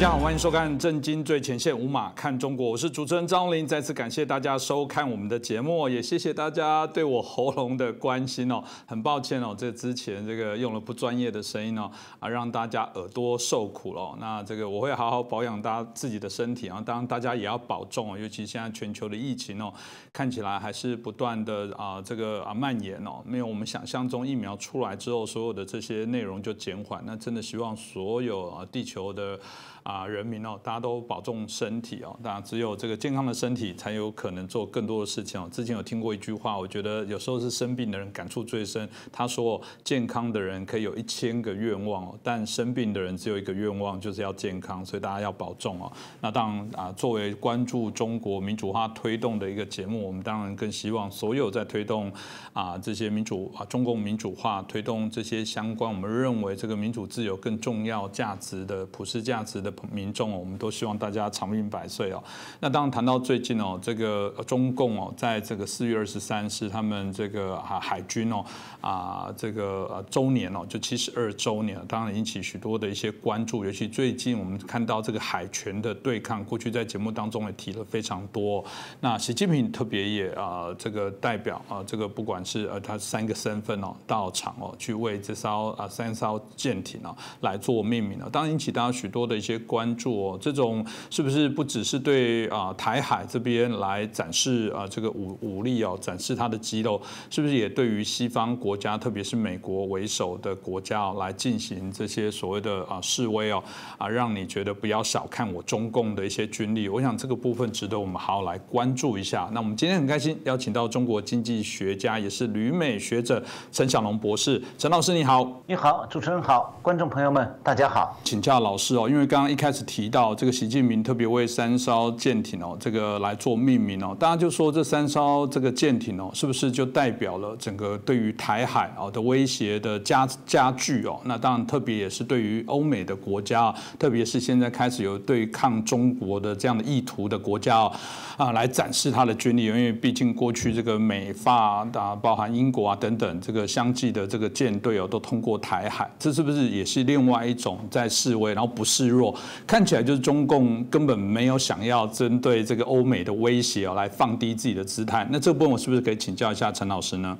大家好，欢迎收看《震惊最前线》，无马看中国，我是主持人张林。再次感谢大家收看我们的节目，也谢谢大家对我喉咙的关心哦。很抱歉哦，这之前这个用了不专业的声音哦，啊，让大家耳朵受苦了。那这个我会好好保养大家自己的身体啊，当然大家也要保重哦，尤其现在全球的疫情哦，看起来还是不断的啊这个啊蔓延哦，没有我们想象中疫苗出来之后，所有的这些内容就减缓。那真的希望所有啊地球的。啊，人民哦，大家都保重身体哦。当然，只有这个健康的身体，才有可能做更多的事情哦。之前有听过一句话，我觉得有时候是生病的人感触最深。他说，健康的人可以有一千个愿望哦，但生病的人只有一个愿望，就是要健康。所以大家要保重哦。那当然啊，作为关注中国民主化推动的一个节目，我们当然更希望所有在推动啊这些民主啊中共民主化推动这些相关，我们认为这个民主自由更重要价值的普世价值的。民众哦，我们都希望大家长命百岁哦。那当然谈到最近哦，这个中共哦，在这个四月二十三是他们这个海海军哦啊这个周年哦，就七十二周年，当然引起许多的一些关注。尤其最近我们看到这个海权的对抗，过去在节目当中也提了非常多。那习近平特别也啊这个代表啊这个不管是呃他三个身份哦到场哦去为这艘啊三艘舰艇哦来做命名了，当然引起大家许多的一些。关注哦，这种是不是不只是对啊台海这边来展示啊这个武武力哦，展示他的肌肉，是不是也对于西方国家，特别是美国为首的国家来进行这些所谓的啊示威哦啊，让你觉得不要小看我中共的一些军力？我想这个部分值得我们好好来关注一下。那我们今天很开心邀请到中国经济学家，也是旅美学者陈小龙博士，陈老师你好，你好，主持人好，观众朋友们大家好，请教老师哦，因为刚刚一。开始提到这个习近平特别为三艘舰艇哦，这个来做命名哦，大家就说这三艘这个舰艇哦，是不是就代表了整个对于台海哦的威胁的加加剧哦？那当然特别也是对于欧美的国家，特别是现在开始有对抗中国的这样的意图的国家哦，啊，来展示他的军力，因为毕竟过去这个美法啊，包含英国啊等等这个相继的这个舰队哦，都通过台海，这是不是也是另外一种在示威，然后不示弱？看起来就是中共根本没有想要针对这个欧美的威胁哦，来放低自己的姿态。那这部分我是不是可以请教一下陈老师呢？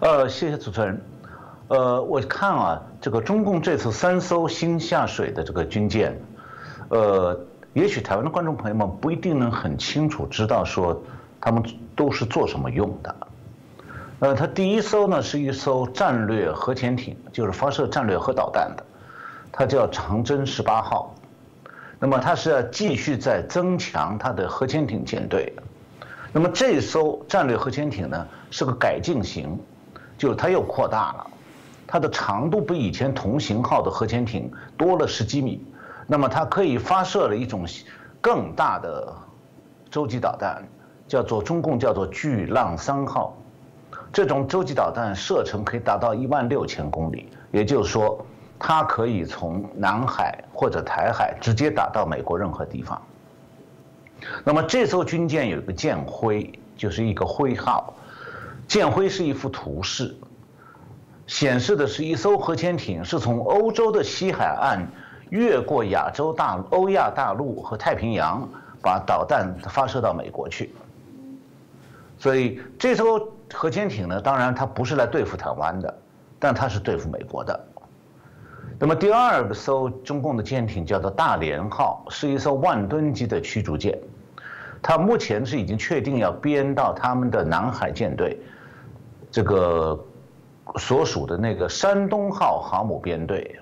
呃，谢谢主持人。呃，我看啊，这个中共这次三艘新下水的这个军舰，呃，也许台湾的观众朋友们不一定能很清楚知道说他们都是做什么用的。呃，它第一艘呢是一艘战略核潜艇，就是发射战略核导弹的。它叫长征十八号，那么它是要继续在增强它的核潜艇舰队。那么这艘战略核潜艇呢是个改进型，就是它又扩大了，它的长度比以前同型号的核潜艇多了十几米。那么它可以发射了一种更大的洲际导弹，叫做中共叫做巨浪三号。这种洲际导弹射程可以达到一万六千公里，也就是说。它可以从南海或者台海直接打到美国任何地方。那么这艘军舰有一个舰徽，就是一个徽号。舰徽是一幅图示，显示的是一艘核潜艇是从欧洲的西海岸越过亚洲大欧亚大陆和太平洋，把导弹发射到美国去。所以这艘核潜艇呢，当然它不是来对付台湾的，但它是对付美国的。那么第二个艘中共的舰艇叫做大连号，是一艘万吨级的驱逐舰，它目前是已经确定要编到他们的南海舰队，这个所属的那个山东号航母编队，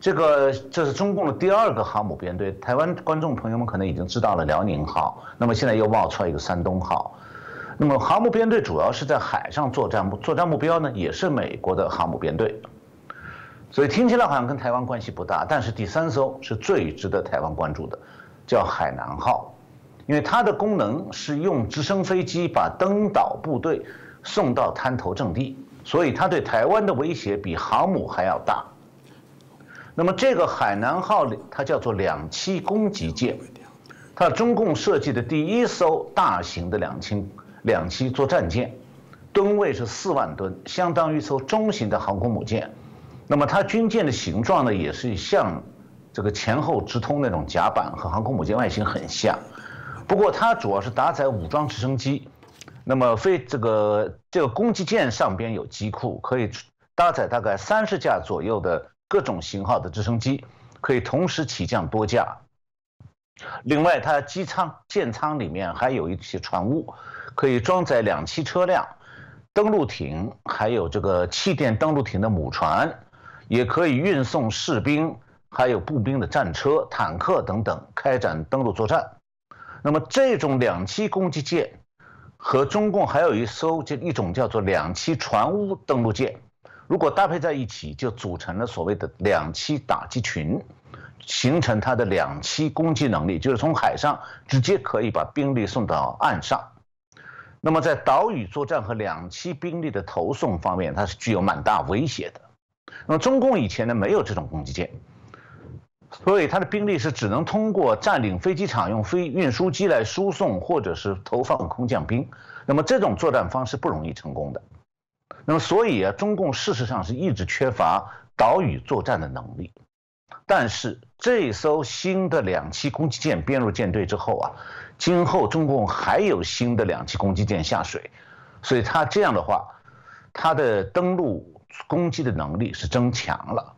这个这是中共的第二个航母编队。台湾观众朋友们可能已经知道了辽宁号，那么现在又冒出来一个山东号，那么航母编队主要是在海上作战，作战目标呢也是美国的航母编队。所以听起来好像跟台湾关系不大，但是第三艘是最值得台湾关注的，叫海南号，因为它的功能是用直升飞机把登岛部队送到滩头阵地，所以它对台湾的威胁比航母还要大。那么这个海南号它叫做两栖攻击舰，它中共设计的第一艘大型的两栖两栖作战舰，吨位是四万吨，相当于一艘中型的航空母舰。那么它军舰的形状呢，也是像这个前后直通那种甲板和航空母舰外形很像，不过它主要是搭载武装直升机，那么飞这个这个攻击舰上边有机库，可以搭载大概三十架左右的各种型号的直升机，可以同时起降多架。另外，它机舱舰舱里面还有一些船坞，可以装载两栖车辆、登陆艇，还有这个气垫登陆艇的母船，也可以运送士兵。还有步兵的战车、坦克等等，开展登陆作战。那么这种两栖攻击舰和中共还有一艘就一种叫做两栖船坞登陆舰，如果搭配在一起，就组成了所谓的两栖打击群，形成它的两栖攻击能力，就是从海上直接可以把兵力送到岸上。那么在岛屿作战和两栖兵力的投送方面，它是具有蛮大威胁的。那么中共以前呢，没有这种攻击舰。所以，他的兵力是只能通过占领飞机场，用飞运输机来输送，或者是投放空降兵。那么，这种作战方式不容易成功的。那么，所以啊，中共事实上是一直缺乏岛屿作战的能力。但是，这艘新的两栖攻击舰编入舰队之后啊，今后中共还有新的两栖攻击舰下水，所以他这样的话，他的登陆攻击的能力是增强了。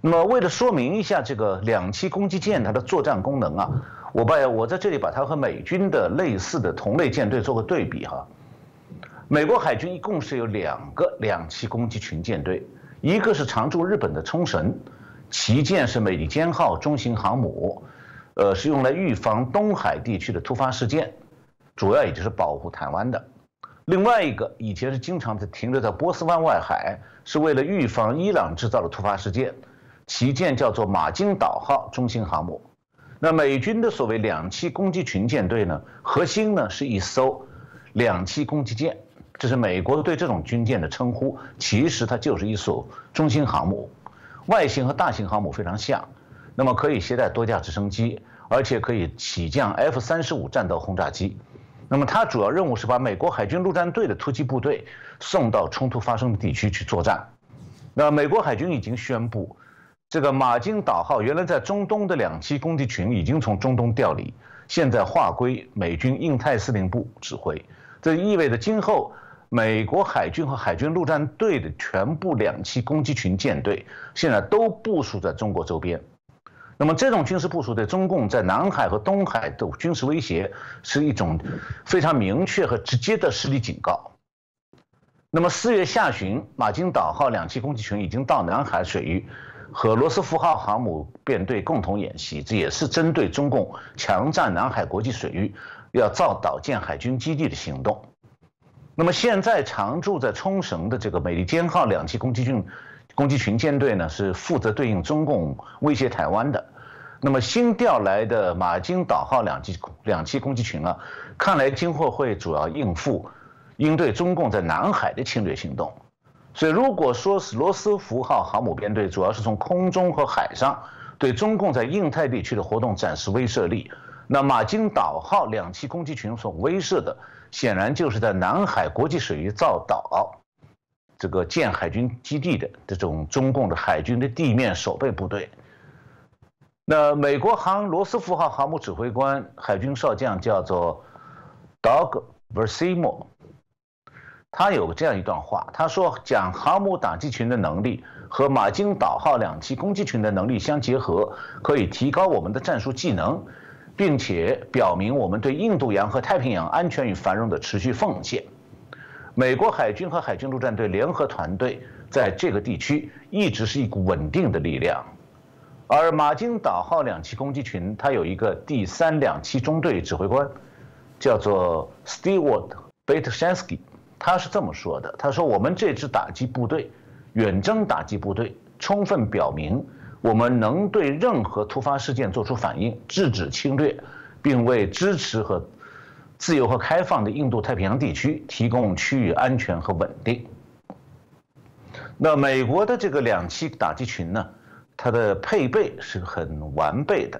那么，为了说明一下这个两栖攻击舰它的作战功能啊，我把我在这里把它和美军的类似的同类舰队做个对比哈。美国海军一共是有两个两栖攻击群舰队，一个是常驻日本的冲绳，旗舰是美利坚号中型航母，呃，是用来预防东海地区的突发事件，主要也就是保护台湾的。另外一个以前是经常在停留在波斯湾外海，是为了预防伊朗制造的突发事件。旗舰叫做马金岛号中型航母，那美军的所谓两栖攻击群舰队呢，核心呢是一艘两栖攻击舰，这是美国对这种军舰的称呼，其实它就是一艘中型航母，外形和大型航母非常像，那么可以携带多架直升机，而且可以起降 F 三十五战斗轰炸机，那么它主要任务是把美国海军陆战队的突击部队送到冲突发生的地区去作战，那美国海军已经宣布。这个马金岛号原来在中东的两栖攻击群已经从中东调离，现在划归美军印太司令部指挥。这意味着今后美国海军和海军陆战队的全部两栖攻击群舰队现在都部署在中国周边。那么这种军事部署对中共在南海和东海的军事威胁是一种非常明确和直接的实力警告。那么四月下旬，马金岛号两栖攻击群已经到南海水域。和罗斯福号航母编队共同演习，这也是针对中共强占南海国际水域、要造岛建海军基地的行动。那么现在常驻在冲绳的这个美利坚号两栖攻击群攻击群舰队呢，是负责对应中共威胁台湾的。那么新调来的马金岛号两栖两栖攻击群啊，看来今后会主要应付应对中共在南海的侵略行动。所以，如果说是罗斯福号航母编队主要是从空中和海上对中共在印太地区的活动展示威慑力，那马金岛号两栖攻击群所威慑的，显然就是在南海国际水域造岛、这个建海军基地的这种中共的海军的地面守备部队。那美国航罗斯福号航母指挥官海军少将叫做 Doug Versimo。他有这样一段话，他说：“将航母打击群的能力和马金岛号两栖攻击群的能力相结合，可以提高我们的战术技能，并且表明我们对印度洋和太平洋安全与繁荣的持续奉献。美国海军和海军陆战队联合团队在这个地区一直是一股稳定的力量。而马金岛号两栖攻击群，它有一个第三两栖中队指挥官，叫做 Stewart Batshansky。”他是这么说的：“他说，我们这支打击部队，远征打击部队，充分表明我们能对任何突发事件作出反应，制止侵略，并为支持和自由和开放的印度太平洋地区提供区域安全和稳定。”那美国的这个两栖打击群呢，它的配备是很完备的，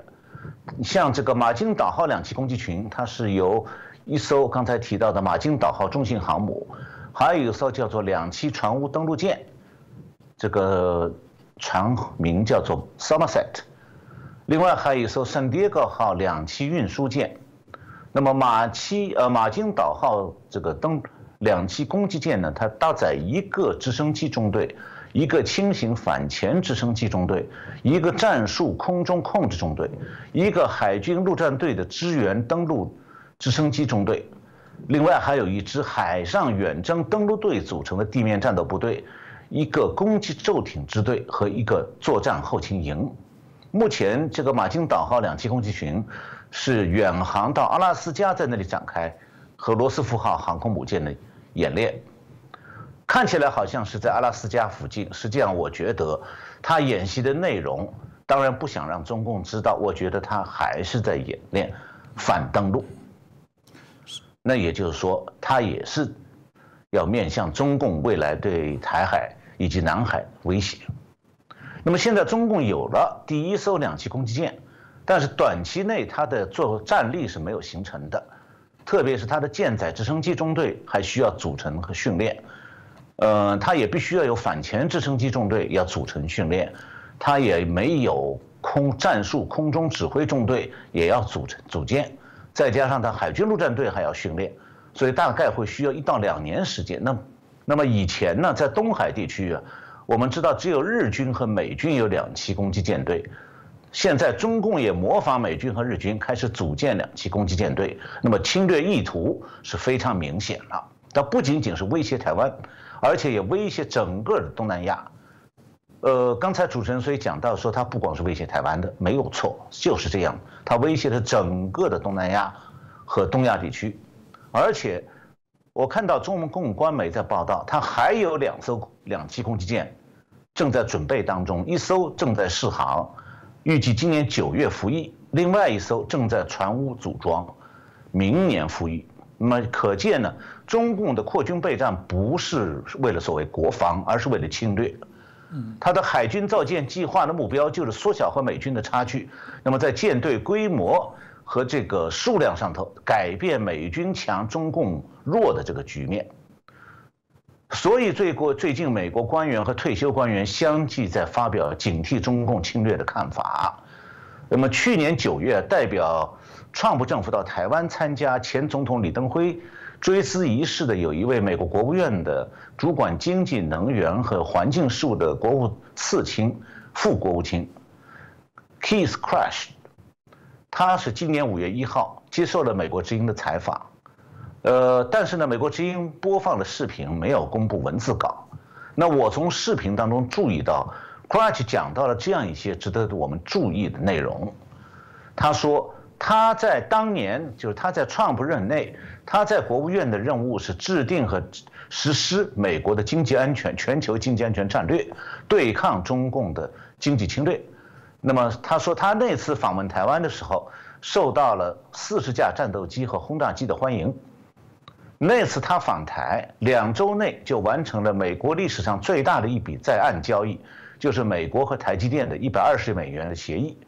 像这个马金岛号两栖攻击群，它是由。一艘刚才提到的马金岛号中型航母，还有一艘叫做两栖船坞登陆舰，这个船名叫做 Somerset，另外还有一艘圣迭戈号两栖运输舰。那么马七呃马金岛号这个登两栖攻击舰呢，它搭载一个直升机中队，一个轻型反潜直升机中队，一个战术空中控制中队，一个海军陆战队的支援登陆直升机中队，另外还有一支海上远征登陆队组成的地面战斗部队，一个攻击舟艇支队和一个作战后勤营。目前这个马金岛号两栖攻击群。是远航到阿拉斯加，在那里展开和罗斯福号航空母舰的演练，看起来好像是在阿拉斯加附近。实际上，我觉得他演习的内容，当然不想让中共知道。我觉得他还是在演练反登陆。那也就是说，他也是要面向中共未来对台海以及南海威胁。那么现在中共有了第一艘两栖攻击舰。但是短期内它的作战力是没有形成的，特别是它的舰载直升机中队还需要组成和训练，呃，它也必须要有反潜直升机中队要组成训练，它也没有空战术空中指挥中队也要组成组建，再加上它海军陆战队还要训练，所以大概会需要一到两年时间。那那么以前呢，在东海地区啊，我们知道只有日军和美军有两栖攻击舰队。现在中共也模仿美军和日军开始组建两栖攻击舰队，那么侵略意图是非常明显了。它不仅仅是威胁台湾，而且也威胁整个的东南亚。呃，刚才主持人所以讲到说，它不光是威胁台湾的，没有错，就是这样。它威胁了整个的东南亚和东亚地区，而且我看到中共官媒在报道，它还有两艘两栖攻击舰正在准备当中，一艘正在试航。预计今年九月服役，另外一艘正在船坞组装，明年服役。那么可见呢，中共的扩军备战不是为了所谓国防，而是为了侵略。嗯，他的海军造舰计划的目标就是缩小和美军的差距。那么在舰队规模和这个数量上头，改变美军强、中共弱的这个局面。所以，最过最近，美国官员和退休官员相继在发表警惕中共侵略的看法。那么，去年九月，代表川普政府到台湾参加前总统李登辉追思仪式的，有一位美国国务院的主管经济、能源和环境事务的国务次卿、副国务卿 Keith Crash，他是今年五月一号接受了美国之音的采访。呃，但是呢，美国之音播放的视频没有公布文字稿。那我从视频当中注意到，Crash 讲到了这样一些值得我们注意的内容。他说，他在当年，就是他在 Trump 任内，他在国务院的任务是制定和实施美国的经济安全、全球经济安全战略，对抗中共的经济侵略。那么他说，他那次访问台湾的时候，受到了四十架战斗机和轰炸机的欢迎。那次他访台，两周内就完成了美国历史上最大的一笔在岸交易，就是美国和台积电的一百二十亿美元的协议。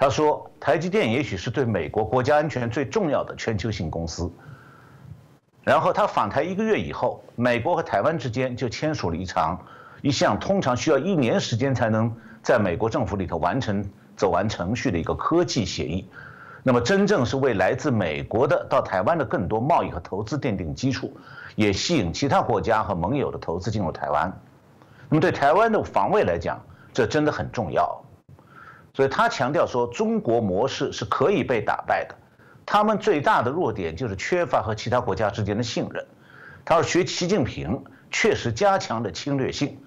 他说，台积电也许是对美国国家安全最重要的全球性公司。然后他访台一个月以后，美国和台湾之间就签署了一场一项通常需要一年时间才能在美国政府里头完成走完程序的一个科技协议。那么，真正是为来自美国的到台湾的更多贸易和投资奠定基础，也吸引其他国家和盟友的投资进入台湾。那么，对台湾的防卫来讲，这真的很重要。所以他强调说，中国模式是可以被打败的。他们最大的弱点就是缺乏和其他国家之间的信任。他说，学习近平确实加强了侵略性，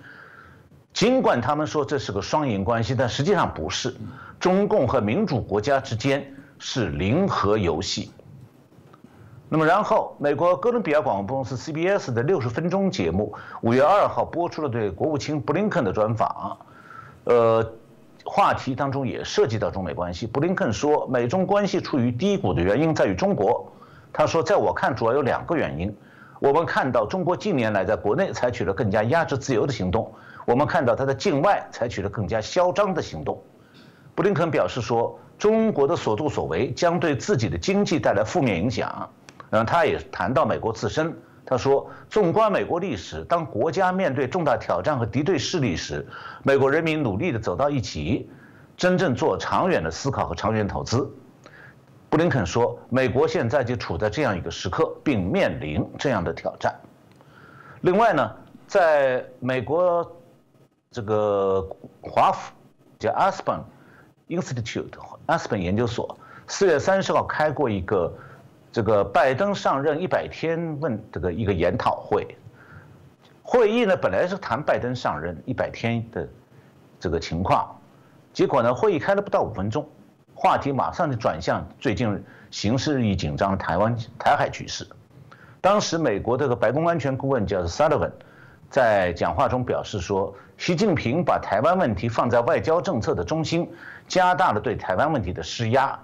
尽管他们说这是个双赢关系，但实际上不是。中共和民主国家之间。是零和游戏。那么，然后美国哥伦比亚广播公司 CBS 的六十分钟节目五月二号播出了对国务卿布林肯的专访，呃，话题当中也涉及到中美关系。布林肯说，美中关系处于低谷的原因在于中国。他说，在我看，主要有两个原因。我们看到中国近年来在国内采取了更加压制自由的行动，我们看到他在境外采取了更加嚣张的行动。布林肯表示说。中国的所作所为将对自己的经济带来负面影响。嗯，他也谈到美国自身，他说：“纵观美国历史，当国家面对重大挑战和敌对势力时，美国人民努力地走到一起，真正做长远的思考和长远投资。布林肯说，美国现在就处在这样一个时刻，并面临这样的挑战。另外呢，在美国这个华府叫 Aspen Institute Aspen 研究所，四月三十号开过一个这个拜登上任一百天问这个一个研讨会。会议呢本来是谈拜登上任一百天的这个情况，结果呢会议开了不到五分钟。话题马上就转向最近形势日益紧张的台湾台海局势。当时美国这个白宫安全顾问叫 Sullivan，在讲话中表示说，习近平把台湾问题放在外交政策的中心，加大了对台湾问题的施压，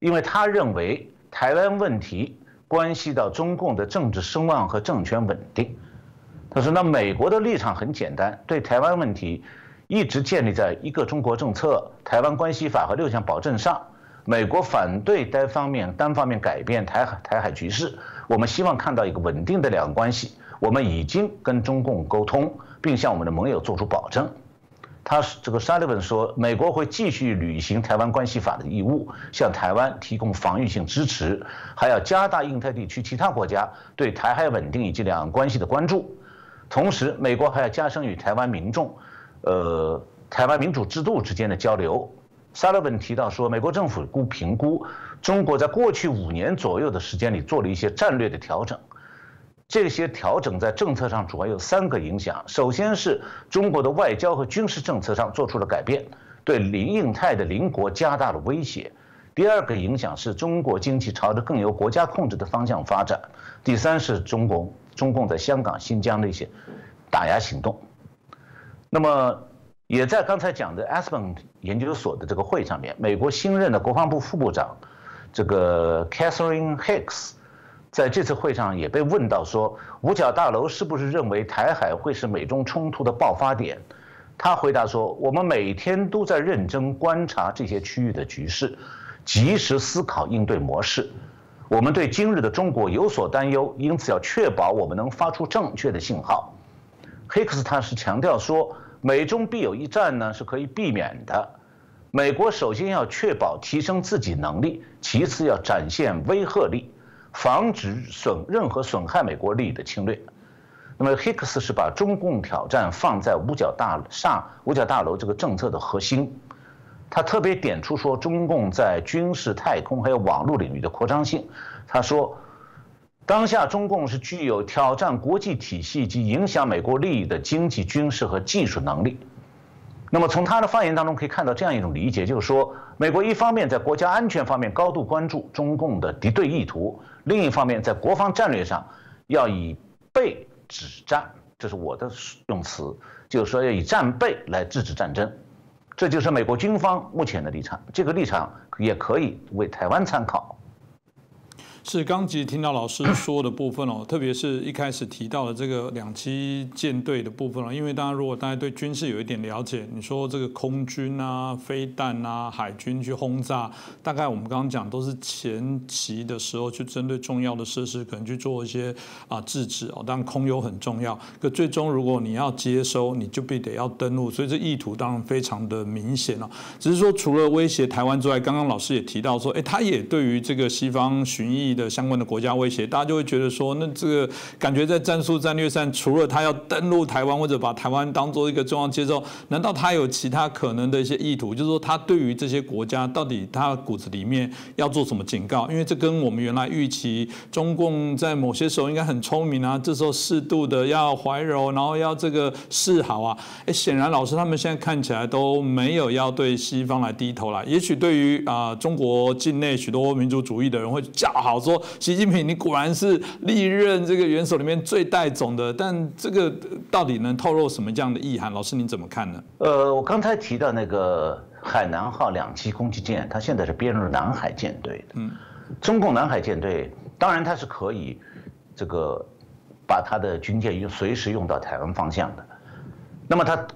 因为他认为台湾问题关系到中共的政治声望和政权稳定。他说，那美国的立场很简单，对台湾问题。一直建立在一个中国政策、台湾关系法和六项保证上。美国反对单方面单方面改变台海台海局势，我们希望看到一个稳定的两岸关系。我们已经跟中共沟通，并向我们的盟友做出保证。他这个沙利文说，美国会继续履行台湾关系法的义务，向台湾提供防御性支持，还要加大印太地区其他国家对台海稳定以及两岸关系的关注。同时，美国还要加深与台湾民众。呃，台湾民主制度之间的交流，沙利文提到说，美国政府估评估中国在过去五年左右的时间里做了一些战略的调整，这些调整在政策上主要有三个影响：首先是中国的外交和军事政策上做出了改变，对林印太的邻国加大了威胁；第二个影响是中国经济朝着更由国家控制的方向发展；第三是中共中共在香港、新疆的一些打压行动。那么，也在刚才讲的 Aspen 研究所的这个会上面，美国新任的国防部副部长，这个 Catherine Hicks，在这次会上也被问到说，五角大楼是不是认为台海会是美中冲突的爆发点？他回答说，我们每天都在认真观察这些区域的局势，及时思考应对模式。我们对今日的中国有所担忧，因此要确保我们能发出正确的信号。黑克斯他是强调说，美中必有一战呢是可以避免的。美国首先要确保提升自己能力，其次要展现威慑力，防止损任何损害美国利益的侵略。那么黑克斯是把中共挑战放在五角大厦、五角大楼这个政策的核心。他特别点出说，中共在军事、太空还有网络领域的扩张性。他说。当下中共是具有挑战国际体系及影响美国利益的经济、军事和技术能力。那么从他的发言当中可以看到这样一种理解，就是说，美国一方面在国家安全方面高度关注中共的敌对意图，另一方面在国防战略上要以备止战，这是我的用词，就是说要以战备来制止战争。这就是美国军方目前的立场，这个立场也可以为台湾参考。是刚其实听到老师说的部分哦，特别是一开始提到的这个两栖舰队的部分哦，因为大家如果大家对军事有一点了解，你说这个空军啊、飞弹啊、海军去轰炸，大概我们刚刚讲都是前期的时候去针对重要的设施，可能去做一些啊制止哦。当然空优很重要，可最终如果你要接收，你就必得要登陆，所以这意图当然非常的明显哦。只是说除了威胁台湾之外，刚刚老师也提到说，哎，他也对于这个西方巡弋。的相关的国家威胁，大家就会觉得说，那这个感觉在战术战略上，除了他要登陆台湾或者把台湾当做一个重要接收，难道他有其他可能的一些意图？就是说，他对于这些国家到底他骨子里面要做什么警告？因为这跟我们原来预期中共在某些时候应该很聪明啊，这时候适度的要怀柔，然后要这个示好啊。哎，显然老师他们现在看起来都没有要对西方来低头了。也许对于啊中国境内许多民族主义的人会叫好。说习近平，你果然是历任这个元首里面最带种的，但这个到底能透露什么这样的意涵？老师您怎么看呢？呃，我刚才提到那个海南号两栖攻击舰，它现在是编入南海舰队的。嗯，中共南海舰队当然它是可以这个把它的军舰用随时用到台湾方向的，那么它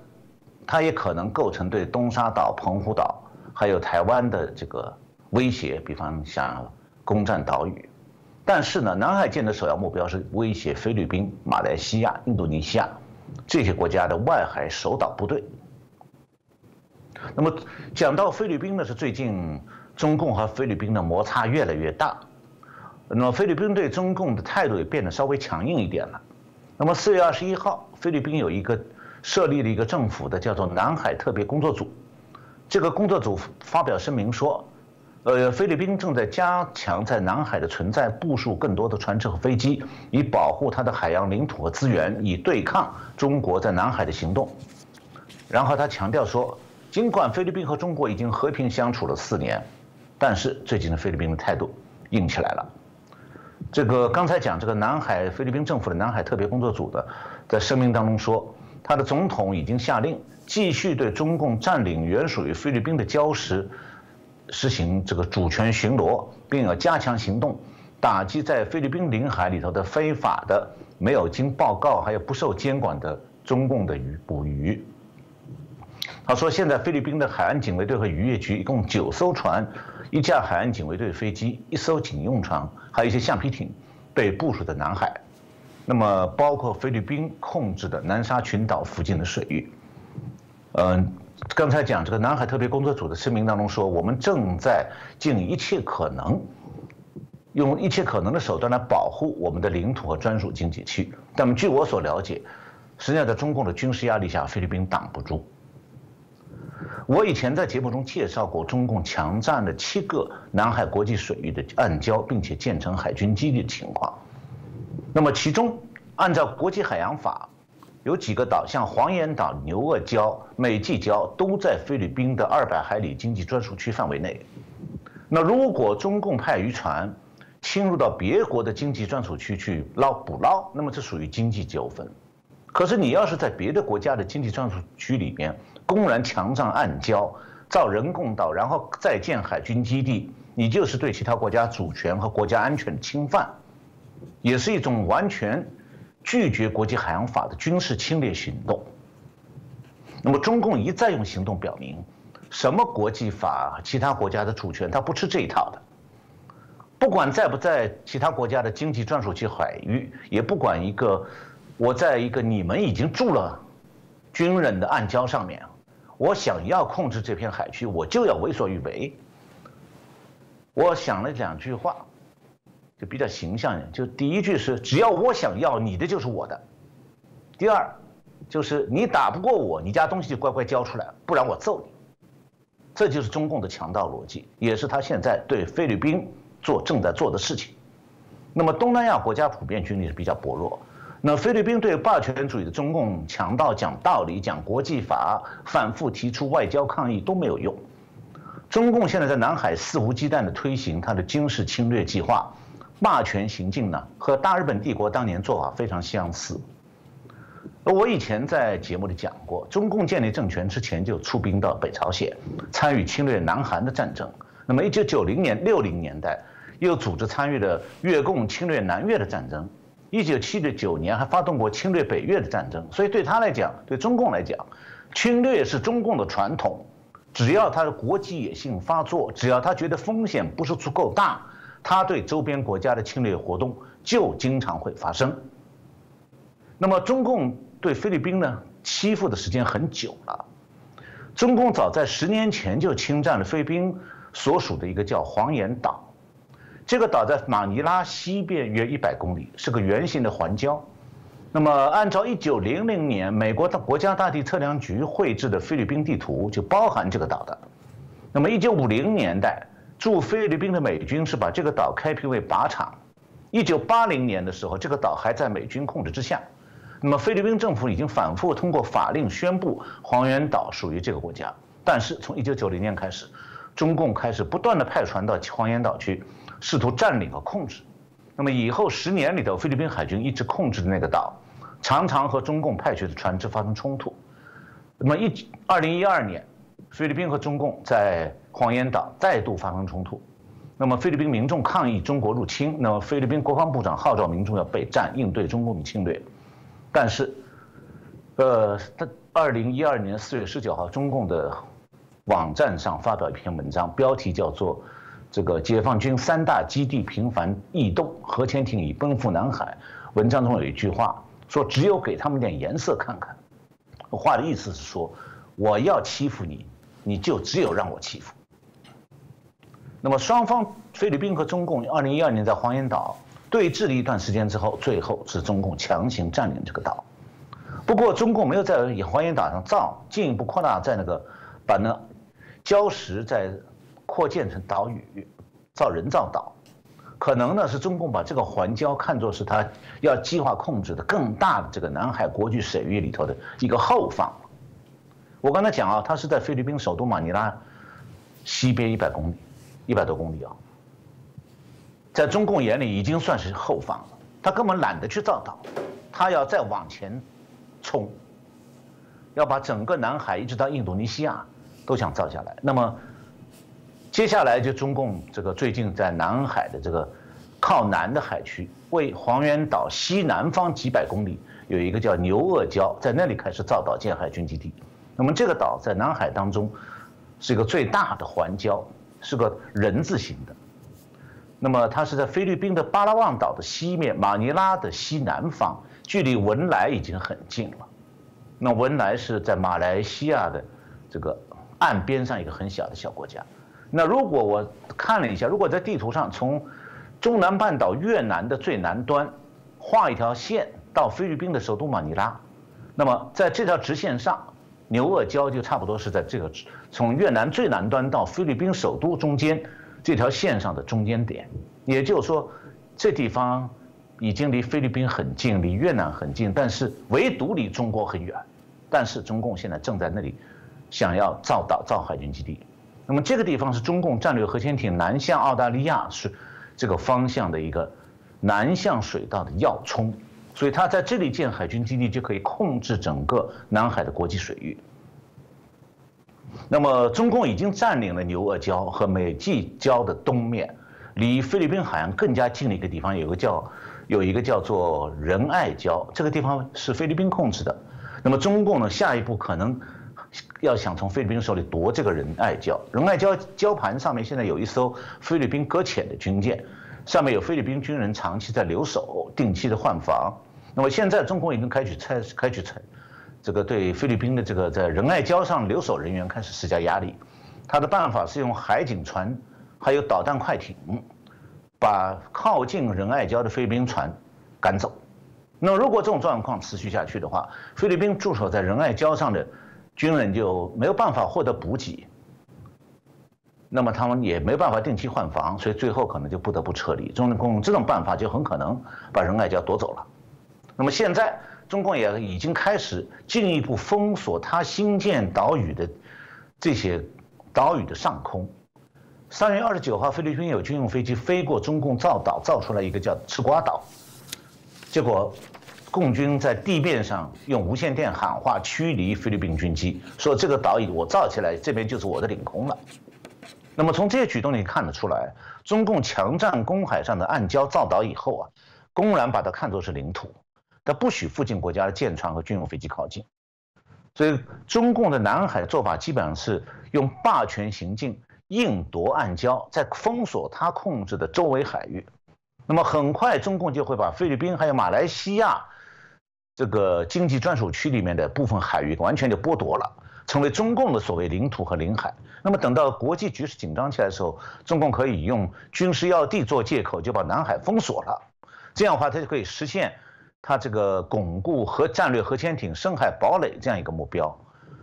它也可能构成对东沙岛、澎湖岛还有台湾的这个威胁，比方像。攻占岛屿，但是呢，南海舰的首要目标是威胁菲律宾、马来西亚、印度尼西亚这些国家的外海守岛部队。那么讲到菲律宾呢，是最近中共和菲律宾的摩擦越来越大，那么菲律宾对中共的态度也变得稍微强硬一点了。那么四月二十一号，菲律宾有一个设立了一个政府的叫做南海特别工作组，这个工作组发表声明说，呃，菲律宾正在加强在南海的存在，部署更多的船只和飞机，以保护它的海洋领土和资源，以对抗中国在南海的行动。然后他强调说，尽管菲律宾和中国已经和平相处了四年，但是最近的菲律宾的态度硬起来了。这个刚才讲这个南海菲律宾政府的南海特别工作组的，在声明当中说，他的总统已经下令继续对中共占领原属于菲律宾的礁石实行这个主权巡逻，并要加强行动，打击在菲律宾领海里头的非法的、没有经报告还有不受监管的中共的鱼捕鱼。他说，现在菲律宾的海岸警卫队和渔业局一共九艘船，一架海岸警卫队飞机，一艘警用船，还有一些橡皮艇，被部署在南海。那么，包括菲律宾控制的南沙群岛附近的水域。嗯，刚才讲这个南海特别工作组的声明当中说，我们正在尽一切可能，用一切可能的手段来保护我们的领土和专属经济区。那么，据我所了解，实际上在中共的军事压力下，菲律宾挡不住。我以前在节目中介绍过中共强占了七个南海国际水域的暗礁，并且建成海军基地的情况。那么其中，按照国际海洋法，有几个岛，像黄岩岛、牛轭礁、美济礁，都在菲律宾的二百海里经济专属区范围内。那如果中共派渔船侵入到别国的经济专属区去捞捕捞，那么这属于经济纠纷。可是你要是在别的国家的经济专属区里面，公然强占暗礁，造人工岛，然后再建海军基地，你就是对其他国家主权和国家安全的侵犯，也是一种完全拒绝国际海洋法的军事侵略行动。那么中共一再用行动表明，什么国际法、其他国家的主权，他不吃这一套的。不管在不在其他国家的经济专属区海域，也不管一个我在一个你们已经住了军人的暗礁上面。我想要控制这片海区，我就要为所欲为。我想了两句话，就比较形象一点。就第一句是：只要我想要，你的就是我的。第二，就是你打不过我，你家东西就乖乖交出来，不然我揍你。这就是中共的强盗逻辑，也是他现在对菲律宾做正在做的事情。那么东南亚国家普遍军力是比较薄弱。那菲律宾对霸权主义的中共强盗讲道理、讲国际法，反复提出外交抗议都没有用。中共现在在南海肆无忌惮地推行他的军事侵略计划，霸权行径呢和大日本帝国当年做法非常相似。我以前在节目里讲过，中共建立政权之前就出兵到北朝鲜，参与侵略南韩的战争。那么1990年、60年代又组织参与了越共侵略南越的战争。一九七九年还发动过侵略北越的战争，所以对他来讲，对中共来讲，侵略是中共的传统。只要他的国际野心发作，只要他觉得风险不是足够大，他对周边国家的侵略活动就经常会发生。那么中共对菲律宾呢，欺负的时间很久了。中共早在十年前就侵占了菲律宾所属的一个叫黄岩岛。这个岛在马尼拉西边约一百公里，是个圆形的环礁。那么，按照一九零零年美国的国家大地测量局绘制的菲律宾地图，就包含这个岛的。那么，一九五零年代驻菲律宾的美军是把这个岛开辟为靶场。一九八零年的时候，这个岛还在美军控制之下。那么，菲律宾政府已经反复通过法令宣布黄岩岛属于这个国家。但是，从一九九零年开始，中共开始不断的派船到黄岩岛去。试图占领和控制，那么以后十年里头，菲律宾海军一直控制的那个岛，常常和中共派去的船只发生冲突。那么一二零一二年，菲律宾和中共在黄岩岛再度发生冲突，那么菲律宾民众抗议中国入侵，那么菲律宾国防部长号召民众要备战应对中共的侵略，但是，呃，他二零一二年四月十九号，中共的网站上发表一篇文章，标题叫做。这个解放军三大基地频繁异动，核潜艇已奔赴南海。文章中有一句话说：“只有给他们点颜色看看。”话的意思是说，我要欺负你，你就只有让我欺负。那么双方，菲律宾和中共，二零一二年在黄岩岛对峙了一段时间之后，最后是中共强行占领这个岛。不过中共没有在黄岩岛上造，进一步扩大在那个把那礁石在扩建成岛屿，造人造岛。可能呢是中共把这个环礁看作是他要计划控制的更大的这个南海国际水域里头的一个后方。我刚才讲啊，它是在菲律宾首都马尼拉西边一百公里。一百多公里啊，在中共眼里已经算是后方了。他根本懒得去造岛，他要再往前冲，要把整个南海一直到印度尼西亚都想造下来。那么接下来就中共这个最近在南海的这个靠南的海区，为黄岩岛西南方几百公里有一个叫牛轭礁，在那里开始造岛建海军基地。那么这个岛在南海当中是一个最大的环礁。是个人字形的，那么它是在菲律宾的巴拉望岛的西面，马尼拉的西南方，距离文莱已经很近了。那文莱是在马来西亚的这个岸边上一个很小的小国家。那如果我看了一下，如果在地图上从中南半岛越南的最南端画一条线到菲律宾的首都马尼拉，那么在这条直线上。牛轭礁就差不多是在这个从越南最南端到菲律宾首都中间这条线上的中间点，也就是说，这地方已经离菲律宾很近，离越南很近，但是唯独离中国很远。但是中共现在正在那里想要造岛造海军基地，那么这个地方是中共战略核潜艇南向澳大利亚是这个方向的一个南向水道的要冲。所以他在这里建海军基地，就可以控制整个南海的国际水域。那么，中共已经占领了牛轭礁和美济礁的东面，离菲律宾海岸更加近的一个地方，有个叫有一个叫做仁爱礁，这个地方是菲律宾控制的。那么，中共呢，下一步可能要想从菲律宾手里夺这个仁爱礁。仁爱礁礁盘上面现在有一艘菲律宾搁浅的军舰。上面有菲律宾军人长期在留守，定期的换防。那么现在中共已经开始采开始采，这个对菲律宾的这个在仁爱礁上留守人员开始施加压力。他的办法是用海警船，还有导弹快艇，把靠近仁爱礁的菲律宾船赶走。那如果这种状况持续下去的话，菲律宾驻守在仁爱礁上的军人就没有办法获得补给。那么他们也没办法定期换防，所以最后可能就不得不撤离。中共这种办法就很可能把仁爱礁夺走了。那么现在中共也已经开始进一步封锁他新建岛屿的这些岛屿的上空。三月二十九号，菲律宾有军用飞机飞过中共造岛，造出来一个叫赤瓜岛，结果共军在地面上用无线电喊话驱离菲律宾军机，说这个岛屿我造起来，这边就是我的领空了。那么从这些举动你看得出来，中共强占公海上的暗礁造岛以后啊，公然把它看作是领土，它不许附近国家的舰船和军用飞机靠近。所以中共的南海做法基本上是用霸权行径硬夺暗礁，在封锁它控制的周围海域。那么很快中共就会把菲律宾还有马来西亚这个经济专属区里面的部分海域完全就剥夺了，成为中共的所谓领土和领海。那么等到国际局势紧张起来的时候，中共可以用军事要地做借口，就把南海封锁了。这样的话，它就可以实现它这个巩固核战略核潜艇深海堡垒这样一个目标。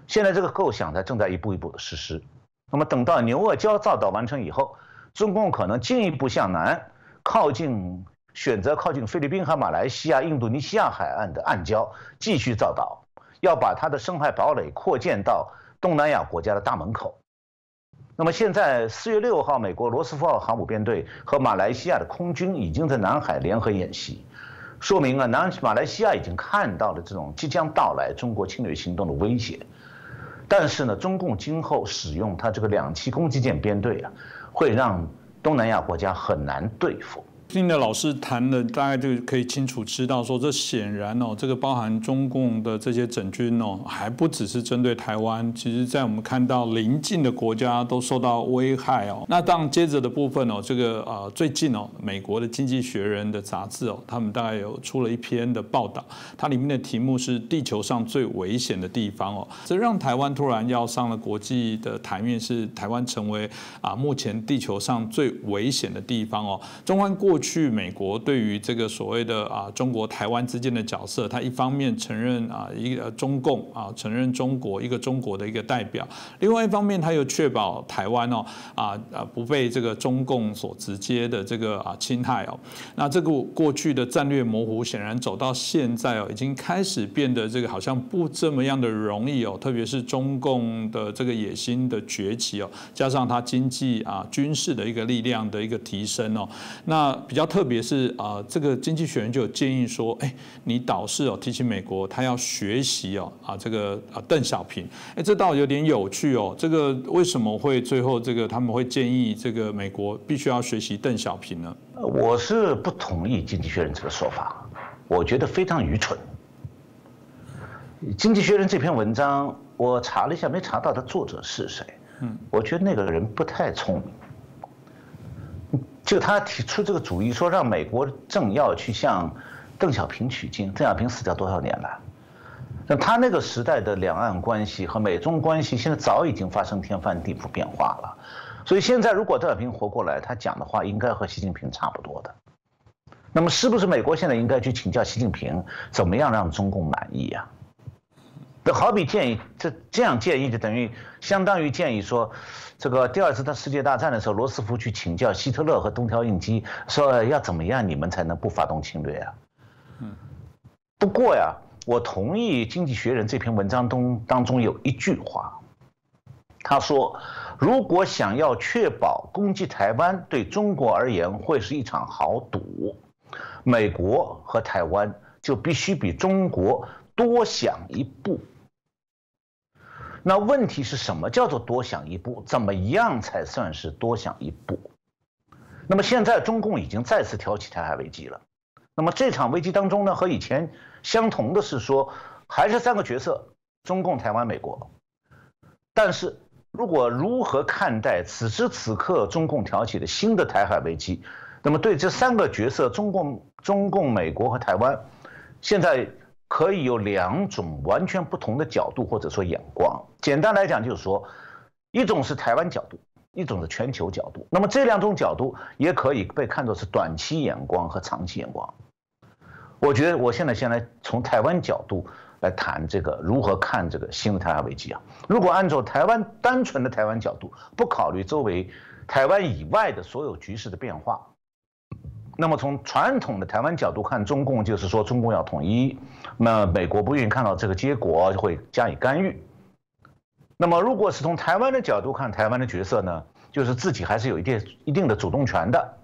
现在这个构想呢，正在一步一步的实施。那么等到牛轭礁造岛完成以后，中共可能进一步向南靠近，选择靠近菲律宾和马来西亚、印度尼西亚海岸的暗礁继续造岛，要把它的深海堡垒扩建到东南亚国家的大门口。那么现在四月六号，美国罗斯福号航母编队和马来西亚的空军已经在南海联合演习，说明啊，南马来西亚已经看到了这种即将到来中国侵略行动的威胁。但是呢，中共今后使用它这个两栖攻击舰编队啊，会让东南亚国家很难对付。听的老师谈了，大概就可以清楚知道说，这显然哦，这个包含中共的这些整军哦，还不只是针对台湾，其实在我们看到邻近的国家都受到危害哦。那当接着的部分哦，这个呃最近哦，美国的经济学人的杂志哦，他们大概有出了一篇的报道，它里面的题目是地球上最危险的地方哦，这让台湾突然要上了国际的台面，是台湾成为啊目前地球上最危险的地方哦。中关过。去美国对于这个所谓的啊中国台湾之间的角色，他一方面承认啊一个中共啊承认中国一个中国的一个代表，另外一方面他又确保台湾哦啊啊不被这个中共所直接的这个啊侵害哦。那这个过去的战略模糊，显然走到现在哦，已经开始变得这个好像不这么样的容易哦。特别是中共的这个野心的崛起哦，加上它经济啊军事的一个力量的一个提升哦，那。比较特别是啊，这个经济学人就有建议说，哎，你导师哦提起美国，他要学习哦啊这个啊邓小平，哎，这倒有点有趣哦。这个为什么会最后这个他们会建议这个美国必须要学习邓小平呢？我是不同意经济学人这个说法，我觉得非常愚蠢。经济学人这篇文章我查了一下，没查到他作者是谁。嗯，我觉得那个人不太聪明。就他提出这个主意，说让美国政要去向邓小平取经。邓小平死掉多少年了？那他那个时代的两岸关系和美中关系，现在早已经发生天翻地覆变化了。所以现在如果邓小平活过来，他讲的话应该和习近平差不多的。那么是不是美国现在应该去请教习近平，怎么样让中共满意呀？好比建议，这这样建议就等于相当于建议说。这个第二次的世界大战的时候，罗斯福去请教希特勒和东条英机，说要怎么样你们才能不发动侵略啊？嗯。不过呀，我同意《经济学人》这篇文章中当中有一句话，他说：“如果想要确保攻击台湾对中国而言会是一场豪赌，美国和台湾就必须比中国多想一步。”那问题是什么叫做多想一步？怎么样才算是多想一步？那么现在中共已经再次挑起台海危机了。那么这场危机当中呢，和以前相同的是说，还是三个角色：中共、台湾、美国。但是如果如何看待此时此刻中共挑起的新的台海危机？那么对这三个角色：中共、中共、美国和台湾，现在。可以有两种完全不同的角度或者说眼光。简单来讲，就是说，一种是台湾角度，一种是全球角度。那么这两种角度也可以被看作是短期眼光和长期眼光。我觉得我现在先来从台湾角度来谈这个如何看这个新的台海危机啊。如果按照台湾单纯的台湾角度，不考虑周围台湾以外的所有局势的变化。那么从传统的台湾角度看，中共就是说中共要统一，那美国不愿意看到这个结果，就会加以干预。那么如果是从台湾的角度看，台湾的角色呢，就是自己还是有一定一定的主动权的。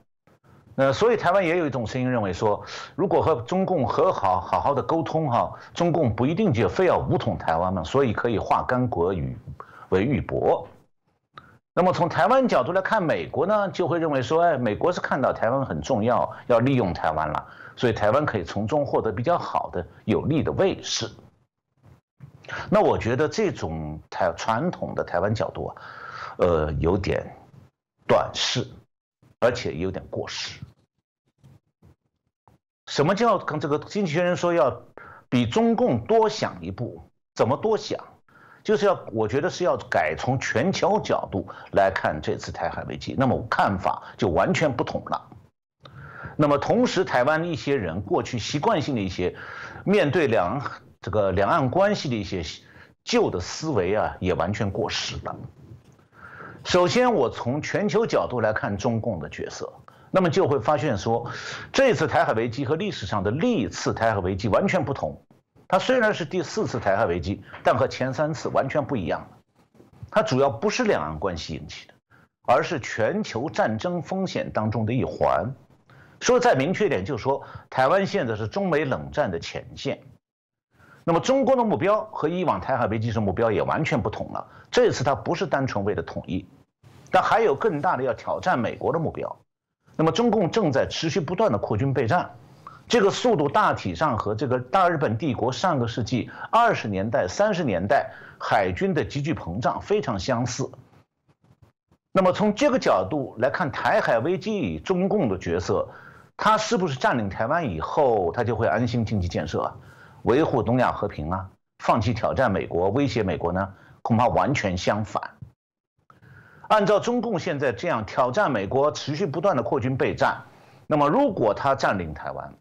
那，所以台湾也有一种声音认为说，如果和中共和好，好好的沟通哈，中共不一定就非要武统台湾嘛，所以可以化干戈与为玉帛。那么从台湾角度来看，美国呢就会认为说，哎，美国是看到台湾很重要，要利用台湾了，所以台湾可以从中获得比较好的、有利的位势。那我觉得这种台传统的台湾角度啊，呃，有点短视，而且有点过时。什么叫跟这个经济学人说要比中共多想一步？怎么多想？就是要，我觉得是要改从全球角度来看这次台海危机，那么看法就完全不同了。那么同时，台湾一些人过去习惯性的一些面对两这个两岸关系的一些旧的思维啊，也完全过时了。首先，我从全球角度来看中共的角色，那么就会发现说，这次台海危机和历史上的历次台海危机完全不同。它虽然是第四次台海危机，但和前三次完全不一样。它主要不是两岸关系引起的，而是全球战争风险当中的一环。说再明确一点，就是说台湾现在是中美冷战的前线。那么中国的目标和以往台海危机时目标也完全不同了。这次它不是单纯为了统一，但还有更大的要挑战美国的目标。那么中共正在持续不断的扩军备战，这个速度大体上和这个大日本帝国上个世纪二十年代、三十年代海军的急剧膨胀非常相似。那么从这个角度来看，台海危机中共的角色，他是不是占领台湾以后，他就会安心经济建设，维护东亚和平啊，放弃挑战美国、威胁美国呢？恐怕完全相反。按照中共现在这样挑战美国、持续不断的扩军备战，那么如果他占领台湾，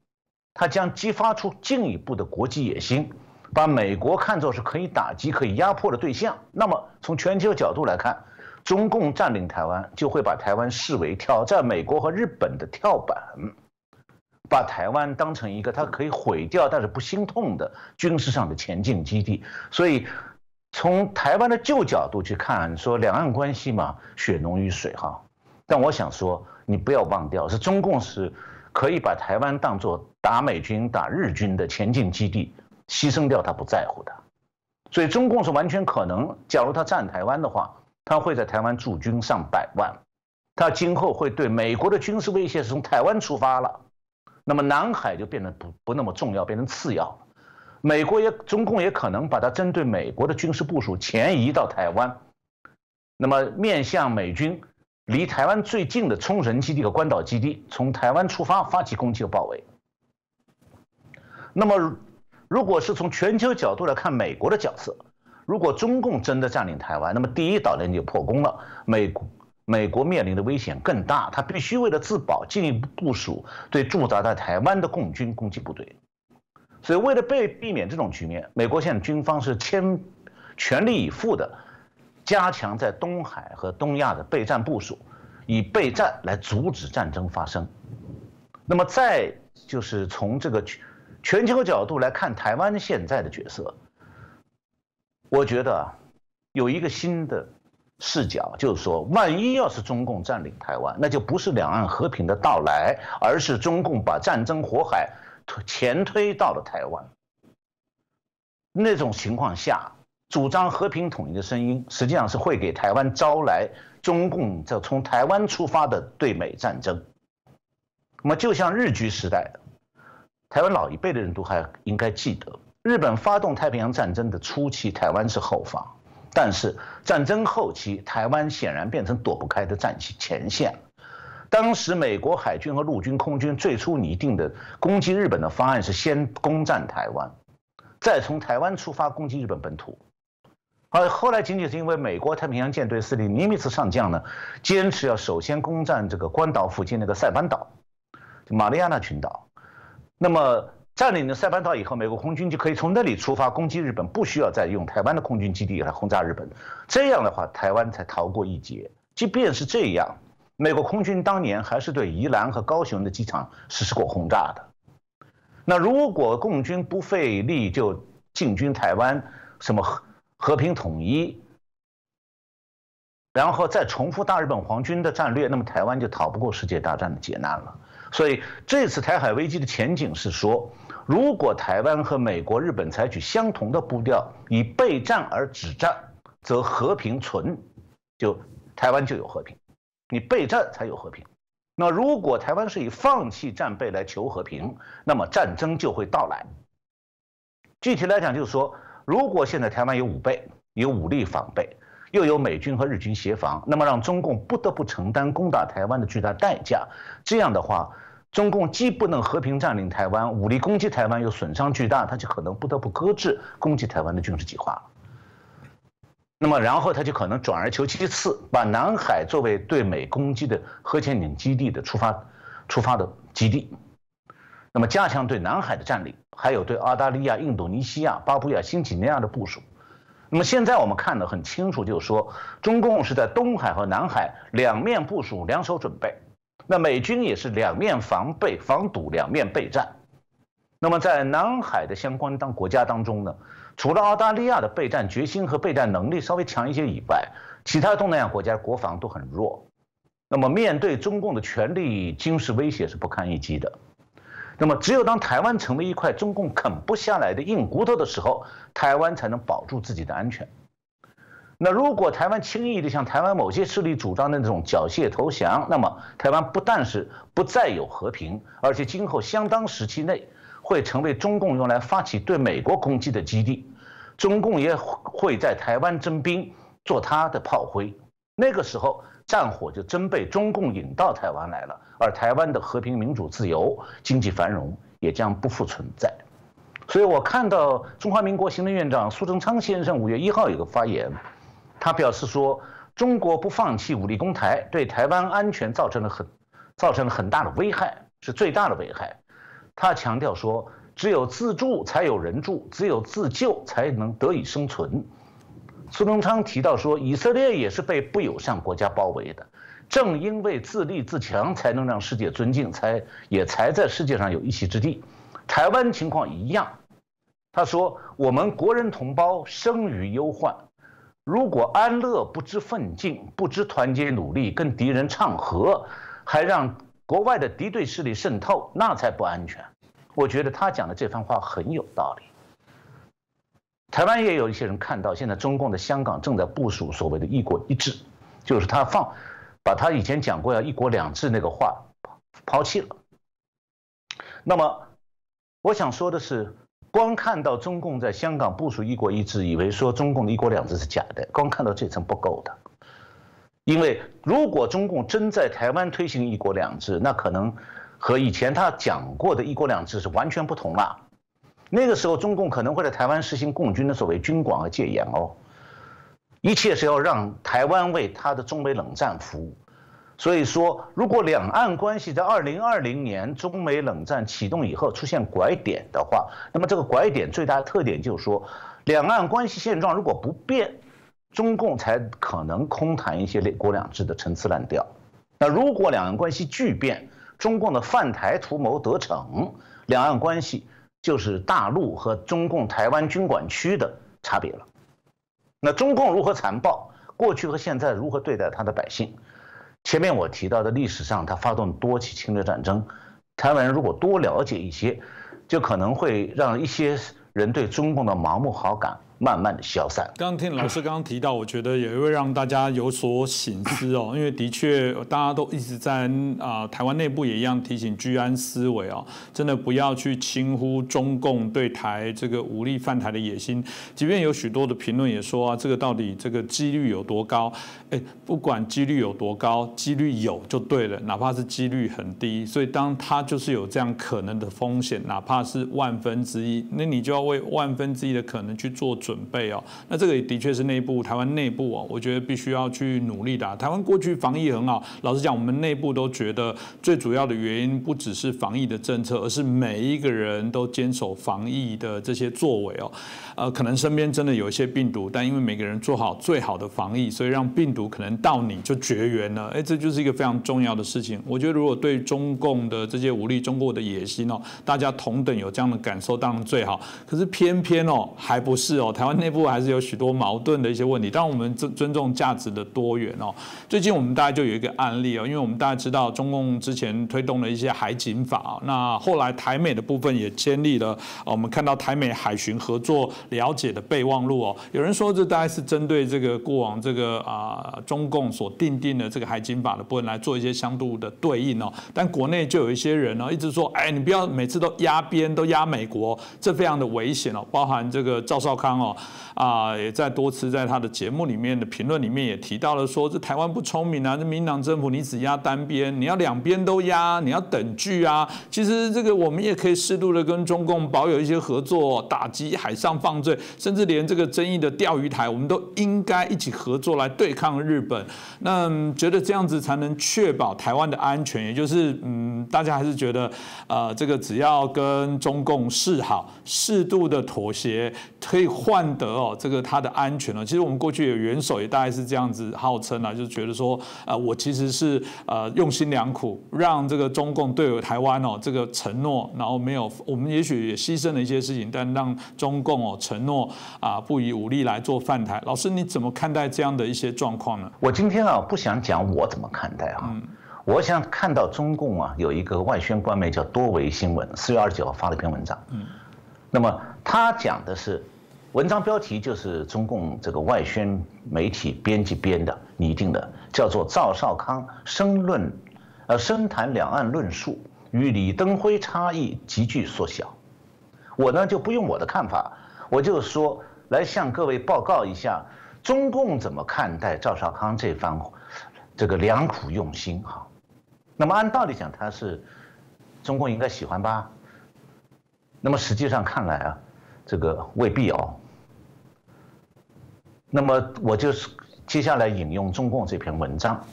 它将激发出进一步的国际野心，把美国看作是可以打击、可以压迫的对象。那么从全球角度来看，中共占领台湾就会把台湾视为挑战美国和日本的跳板，把台湾当成一个它可以毁掉但是不心痛的军事上的前进基地。所以。从台湾的旧角度去看，说两岸关系嘛，血浓于水哈。但我想说，你不要忘掉，是中共是可以把台湾当作打美军、打日军的前进基地，牺牲掉他不在乎的。所以中共是完全可能，假如他占台湾的话，他会在台湾驻军上百万，他今后会对美国的军事威胁是从台湾出发了，那么南海就变得不不那么重要，变成次要。美国也，中共也可能把它针对美国的军事部署前移到台湾，那么面向美军离台湾最近的冲绳基地和关岛基地，从台湾出发发起攻击和包围。那么，如果是从全球角度来看美国的角色，如果中共真的占领台湾，那么第一岛链就破功了，美国美国面临的危险更大，他必须为了自保进一步部署对驻扎在台湾的共军攻击部队。所以，为了被避免这种局面，美国现在军方是千全力以赴的加强在东海和东亚的备战部署，以备战来阻止战争发生。那么，再就是从这个全球角度来看台湾现在的角色，我觉得有一个新的视角，就是说，万一要是中共占领台湾，那就不是两岸和平的到来，而是中共把战争火海。前推到了台湾，那种情况下，主张和平统一的声音，实际上是会给台湾招来中共这从台湾出发的对美战争。那么，就像日据时代的台湾老一辈的人都还应该记得，日本发动太平洋战争的初期，台湾是后方，但是战争后期，台湾显然变成躲不开的战前前线。当时美国海军和陆军空军最初拟定的攻击日本的方案是先攻占台湾，再从台湾出发攻击日本本土。而后来仅仅是因为美国太平洋舰队司令尼米兹上将呢，坚持要首先攻占这个关岛附近那个塞班岛，马里亚纳群岛。那么占领了塞班岛以后，美国空军就可以从那里出发攻击日本，不需要再用台湾的空军基地来轰炸日本。这样的话，台湾才逃过一劫。即便是这样。美国空军当年还是对宜兰和高雄的机场实施过轰炸的。那如果共军不费力就进军台湾，什么和平统一，然后再重复大日本皇军的战略，那么台湾就逃不过世界大战的劫难了。所以这次台海危机的前景是说，如果台湾和美国、日本采取相同的步调，以备战而止战，则和平存，就台湾就有和平。你备战才有和平，那如果台湾是以放弃战备来求和平，那么战争就会到来。具体来讲，就是说，如果现在台湾有武备，有武力防备，又有美军和日军协防，那么让中共不得不承担攻打台湾的巨大代价。这样的话，中共既不能和平占领台湾，武力攻击台湾又损伤巨大，他就可能不得不搁置攻击台湾的军事计划。那么，然后他就可能转而求其次，把南海作为对美攻击的核潜艇基地的出发、出发的基地。那么，加强对南海的占领，还有对澳大利亚、印度尼西亚、巴布亚新几内亚的部署。那么，现在我们看得很清楚，就是说，中共是在东海和南海两面部署、两手准备。那美军也是两面防备、防堵、两面备战。那么，在南海的相关当国家当中呢？除了澳大利亚的备战决心和备战能力稍微强一些以外，其他东南亚国家国防都很弱。那么，面对中共的权力军事威胁是不堪一击的。那么，只有当台湾成为一块中共啃不下来的硬骨头的时候，台湾才能保住自己的安全。那如果台湾轻易的向台湾某些势力主张的那种缴械投降，那么台湾不但是不再有和平，而且今后相当时期内会成为中共用来发起对美国攻击的基地，中共也会在台湾征兵做他的炮灰。那个时候，战火就真被中共引到台湾来了，而台湾的和平、民主、自由、经济繁荣也将不复存在。所以我看到中华民国行政院长苏贞昌先生五月一号有个发言。他表示说，中国不放弃武力攻台，对台湾安全造成了很，造成了很大的危害，是最大的危害。他强调说，只有自助才有人助，只有自救才能得以生存。苏东昌提到说，以色列也是被不友善国家包围的，正因为自立自强，才能让世界尊敬，才也才在世界上有一席之地。台湾情况一样，他说，我们国人同胞生于忧患。如果安乐不知奋进，不知团结努力，跟敌人唱和，还让国外的敌对势力渗透，那才不安全。我觉得他讲的这番话很有道理。台湾也有一些人看到，现在中共的香港正在部署所谓的一国一制，就是他放，把他以前讲过要一国两制那个话抛弃了。那么，我想说的是。光看到中共在香港部署一国一制，以为说中共的一国两制是假的，光看到这层不够的。因为如果中共真在台湾推行一国两制，那可能和以前他讲过的一国两制是完全不同了。那个时候，中共可能会在台湾实行共军的所谓军管和戒严哦，一切是要让台湾为他的中美冷战服务。所以说，如果两岸关系在二零二零年中美冷战启动以后出现拐点的话，那么这个拐点最大的特点就是说，两岸关系现状如果不变，中共才可能空谈一些“两国两制”的陈词滥调。那如果两岸关系巨变，中共的犯台图谋得逞，两岸关系就是大陆和中共台湾军管区的差别了。那中共如何残暴，过去和现在如何对待他的百姓？前面我提到的历史上，他发动多起侵略战争，台湾人如果多了解一些，就可能会让一些人对中共的盲目好感。慢慢的消散。刚刚听老师刚刚提到，我觉得也会让大家有所醒思哦，因为的确大家都一直在啊，台湾内部也一样提醒居安思危哦，真的不要去轻忽中共对台这个武力犯台的野心。即便有许多的评论也说啊，这个到底这个几率有多高？哎，不管几率有多高，几率有就对了，哪怕是几率很低。所以当它就是有这样可能的风险，哪怕是万分之一，那你就要为万分之一的可能去做准。准备哦，那这个也的确是内部台湾内部哦，我觉得必须要去努力的。台湾过去防疫很好，老实讲，我们内部都觉得最主要的原因不只是防疫的政策，而是每一个人都坚守防疫的这些作为哦。呃，可能身边真的有一些病毒，但因为每个人做好最好的防疫，所以让病毒可能到你就绝缘了。哎，这就是一个非常重要的事情。我觉得如果对中共的这些武力、中国的野心哦，大家同等有这样的感受，当然最好。可是偏偏哦，还不是哦，台湾内部还是有许多矛盾的一些问题。当然，我们尊尊重价值的多元哦。最近我们大家就有一个案例哦，因为我们大家知道中共之前推动了一些海警法，那后来台美的部分也建立了，我们看到台美海巡合作。了解的备忘录哦，有人说这大概是针对这个过往这个啊中共所定定的这个海警法的部分来做一些相度的对应哦，但国内就有一些人呢一直说，哎，你不要每次都压边都压美国，这非常的危险哦，包含这个赵少康哦啊也在多次在他的节目里面的评论里面也提到了说，这台湾不聪明啊，这民党政府你只压单边，你要两边都压，你要等距啊，其实这个我们也可以适度的跟中共保有一些合作，打击海上犯。罪，甚至连这个争议的钓鱼台，我们都应该一起合作来对抗日本。那觉得这样子才能确保台湾的安全，也就是嗯，大家还是觉得呃，这个只要跟中共示好，适度的妥协，可以换得哦这个它的安全了。其实我们过去有元首也大概是这样子号称啊，就觉得说呃，我其实是呃用心良苦，让这个中共对台湾哦这个承诺，然后没有我们也许也牺牲了一些事情，但让中共哦。承诺啊，不以武力来做饭台。老师，你怎么看待这样的一些状况呢？我今天啊，不想讲我怎么看待哈。嗯。我想看到中共啊，有一个外宣官媒叫多维新闻，四月二十九号发了一篇文章。嗯。那么他讲的是，文章标题就是中共这个外宣媒体编辑编的拟定的，叫做赵少康申论，呃，深谈两岸论述与李登辉差异急剧缩小。我呢就不用我的看法，我就说来向各位报告一下，中共怎么看待赵少康这番这个良苦用心哈。那么按道理讲，他是中共应该喜欢吧？那么实际上看来啊，这个未必哦。那么我就是接下来引用中共这篇文章，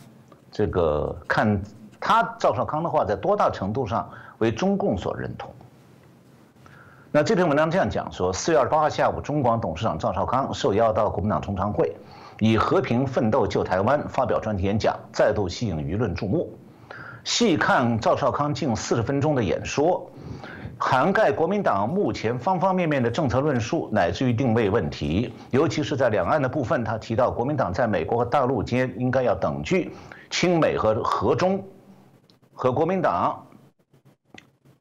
这个看他赵少康的话，在多大程度上为中共所认同？那这篇文章这样讲说：四月二十八号下午，中广董事长赵少康受邀到国民党中常会，以“和平奋斗救台湾”发表专题演讲，再度吸引舆论注目。细看赵少康近四十分钟的演说，涵盖国民党目前方方面面的政策论述，乃至于定位问题，尤其是在两岸的部分，他提到国民党在美国和大陆间应该要等距，亲美和和中，和国民党。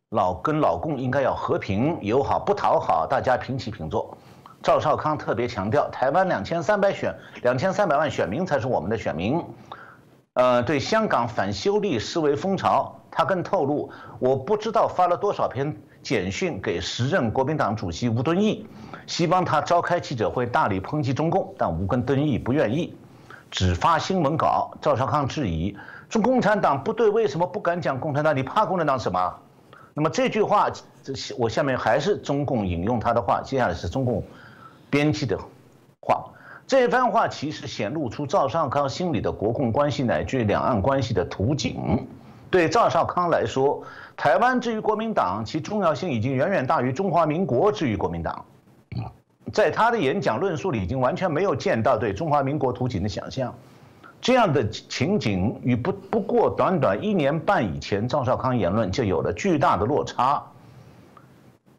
老跟老共应该要和平友好，不讨好，大家平起平坐。赵少康特别强调，台湾两千三百选两千三百万选民才是我们的选民。呃，对香港反修例思维风潮，他更透露，我不知道发了多少篇简讯给时任国民党主席吴敦义，希望他召开记者会大力抨击中共，但吴跟敦义不愿意，只发新闻稿。赵少康质疑，中共产党不对，为什么不敢讲共产党？你怕共产党什么？那么这句话，这我下面还是中共引用他的话，接下来是中共编辑的话。这番话其实显露出赵少康心里的国共关系乃至两岸关系的图景。对赵少康来说，台湾之于国民党，其重要性已经远远大于中华民国之于国民党。在他的演讲论述里，已经完全没有见到对中华民国图景的想象。这样的情景与不不过短短一年半以前赵少康言论就有了巨大的落差。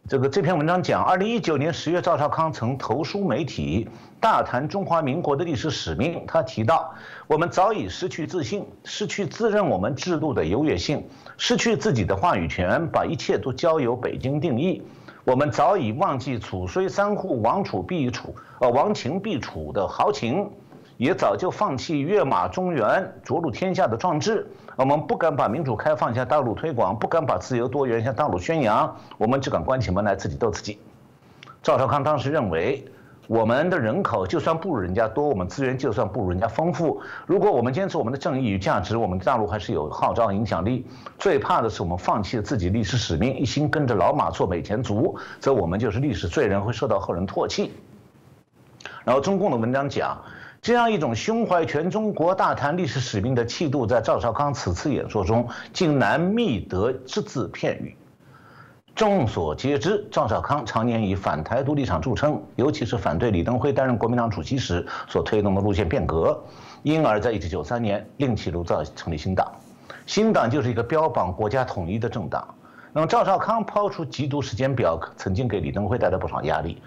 这个这篇文章讲，二零一九年十月，赵少康曾投书媒体，大谈中华民国的历史使命。他提到，我们早已失去自信，失去自认我们制度的优越性，失去自己的话语权，把一切都交由北京定义。我们早已忘记楚虽三户，王楚必楚，呃，亡秦必楚的豪情。也早就放弃跃马中原、逐鹿天下的壮志。我们不敢把民主开放向大陆推广，不敢把自由多元向大陆宣扬。我们只敢关起门来自己斗自己。赵少康当时认为，我们的人口就算不如人家多，我们资源就算不如人家丰富，如果我们坚持我们的正义与价值，我们的大陆还是有号召影响力。最怕的是我们放弃了自己历史使命，一心跟着老马做美前卒，则我们就是历史罪人，会受到后人唾弃。然后中共的文章讲。这样一种胸怀全中国、大谈历史使命的气度，在赵少康此次演说中竟难觅得只字片语。众所皆知，赵少康常年以反台独立场著称，尤其是反对李登辉担任国民党主席时所推动的路线变革，因而，在1993年另起炉灶成立新党。新党就是一个标榜国家统一的政党。那么，赵少康抛出缉毒时间表，曾经给李登辉带来不少压力。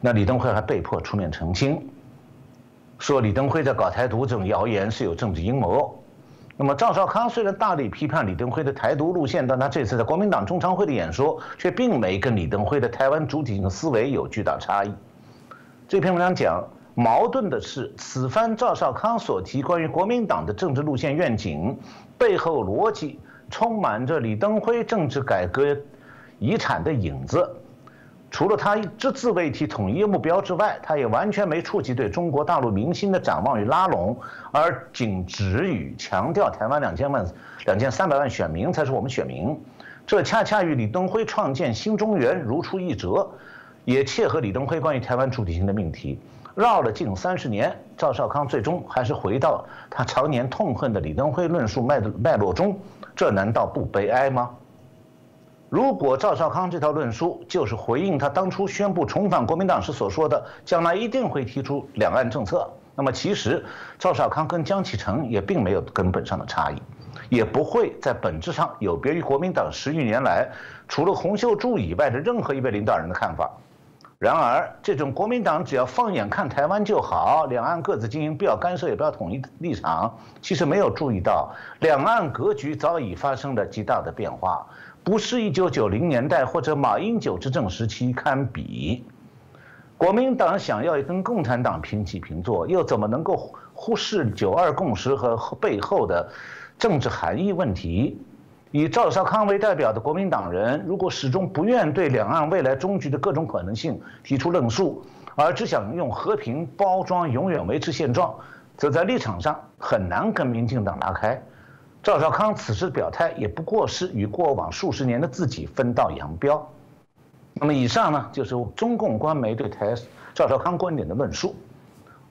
那李登辉还被迫出面澄清。说李登辉在搞台独这种谣言是有政治阴谋。那么赵少康虽然大力批判李登辉的台独路线，但他这次在国民党中常会的演说却并没跟李登辉的台湾主体性思维有巨大差异。这篇文章讲，矛盾的是，此番赵少康所提关于国民党的政治路线愿景背后逻辑，充满着李登辉政治改革遗产的影子。除了他只字未提统一目标之外，他也完全没触及对中国大陆民心的展望与拉拢，而仅止于强调台湾两千万、两千三百万选民才是我们选民，这恰恰与李登辉创建新中原如出一辙，也切合李登辉关于台湾主体性的命题。绕了近三十年，赵少康最终还是回到他常年痛恨的李登辉论述脉脉络中，这难道不悲哀吗？如果赵少康这套论述就是回应他当初宣布重返国民党时所说的将来一定会提出两岸政策，那么其实赵少康跟江启臣也并没有根本上的差异，也不会在本质上有别于国民党十余年来除了洪秀柱以外的任何一位领导人的看法。然而，这种国民党只要放眼看台湾就好，两岸各自经营，不要干涉，也不要统一立场，其实没有注意到两岸格局早已发生了极大的变化。不是一九九零年代或者马英九执政时期堪比。国民党想要跟共产党平起平坐，又怎么能够忽视九二共识和背后的政治含义问题？以赵少康为代表的国民党人，如果始终不愿对两岸未来终局的各种可能性提出论述，而只想用和平包装永远维持现状，则在立场上很难跟民进党拉开。赵少康此时的表态，也不过是与过往数十年的自己分道扬镳。那么以上呢，就是中共官媒对台赵少康观点的论述，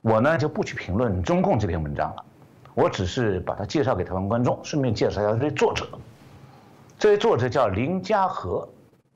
我呢就不去评论中共这篇文章了，我只是把它介绍给台湾观众，顺便介绍一下这位作者。这位作者叫林家和。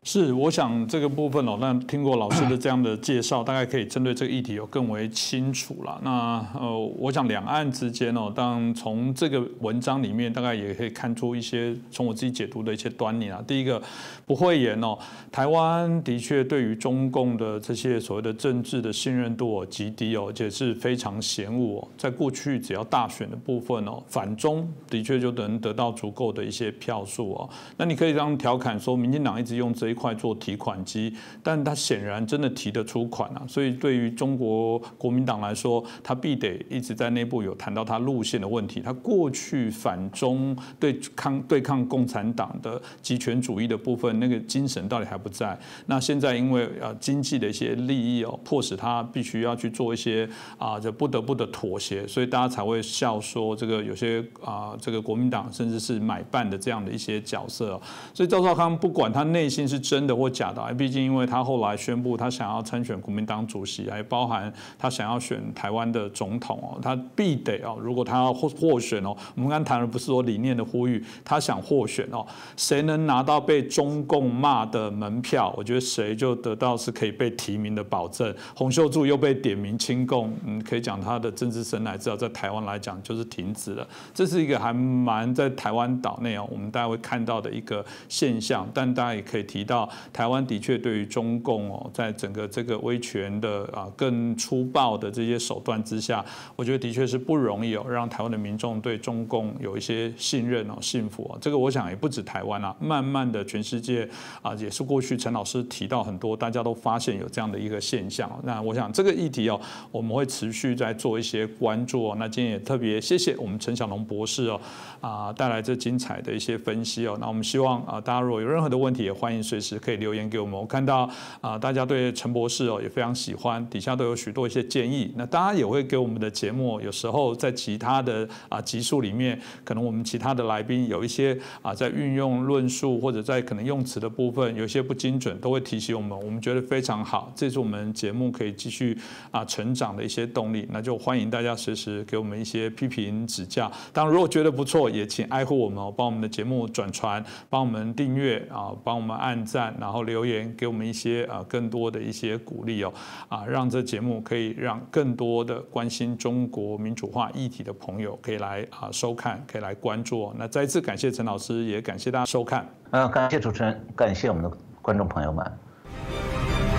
是，我想这个部分哦，那听过老师的这样的介绍，大概可以针对这个议题有更为清楚了。那呃，我想两岸之间哦，当从这个文章里面，大概也可以看出一些从我自己解读的一些端倪啊。第一个，不会言哦，台湾的确对于中共的这些所谓的政治的信任度哦极低哦，而且是非常嫌恶哦。在过去只要大选的部分哦，反中的确就能得到足够的一些票数哦。那你可以这样调侃说，民进党一直用这一。块做提款机，但他显然真的提得出款啊，所以对于中国国民党来说，他必得一直在内部有谈到他路线的问题。他过去反中对抗对抗共产党的极权主义的部分，那个精神到底还不在？那现在因为呃经济的一些利益哦，迫使他必须要去做一些啊，就不得不的妥协，所以大家才会笑说这个有些啊，这个国民党甚至是买办的这样的一些角色。所以赵少康不管他内心是。真的或假的？毕竟，因为他后来宣布他想要参选国民党主席，还包含他想要选台湾的总统哦，他必得哦。如果他要获获选哦，我们刚谈的不是说理念的呼吁，他想获选哦，谁能拿到被中共骂的门票，我觉得谁就得到是可以被提名的保证。洪秀柱又被点名亲共，嗯，可以讲他的政治生涯至少在台湾来讲就是停止了。这是一个还蛮在台湾岛内哦，我们大家会看到的一个现象，但大家也可以提到。台湾的确对于中共哦，在整个这个威权的啊更粗暴的这些手段之下，我觉得的确是不容易哦，让台湾的民众对中共有一些信任哦、信服哦。这个我想也不止台湾啊，慢慢的全世界啊，也是过去陈老师提到很多，大家都发现有这样的一个现象。那我想这个议题哦，我们会持续在做一些关注哦。那今天也特别谢谢我们陈小龙博士哦，啊带来这精彩的一些分析哦。那我们希望啊，大家如果有任何的问题，也欢迎随随时。可以留言给我们。我看到啊，大家对陈博士哦也非常喜欢，底下都有许多一些建议。那大家也会给我们的节目，有时候在其他的啊集数里面，可能我们其他的来宾有一些啊在运用论述或者在可能用词的部分有一些不精准，都会提醒我们。我们觉得非常好，这是我们节目可以继续啊成长的一些动力。那就欢迎大家随时给我们一些批评指教。当然，如果觉得不错，也请爱护我们，帮我们的节目转传，帮我们订阅啊，帮我们按。赞，然后留言给我们一些啊更多的一些鼓励哦，啊让这节目可以让更多的关心中国民主化议题的朋友可以来啊收看，可以来关注。那再次感谢陈老师，也感谢大家收看。嗯，感谢主持人，感谢我们的观众朋友们。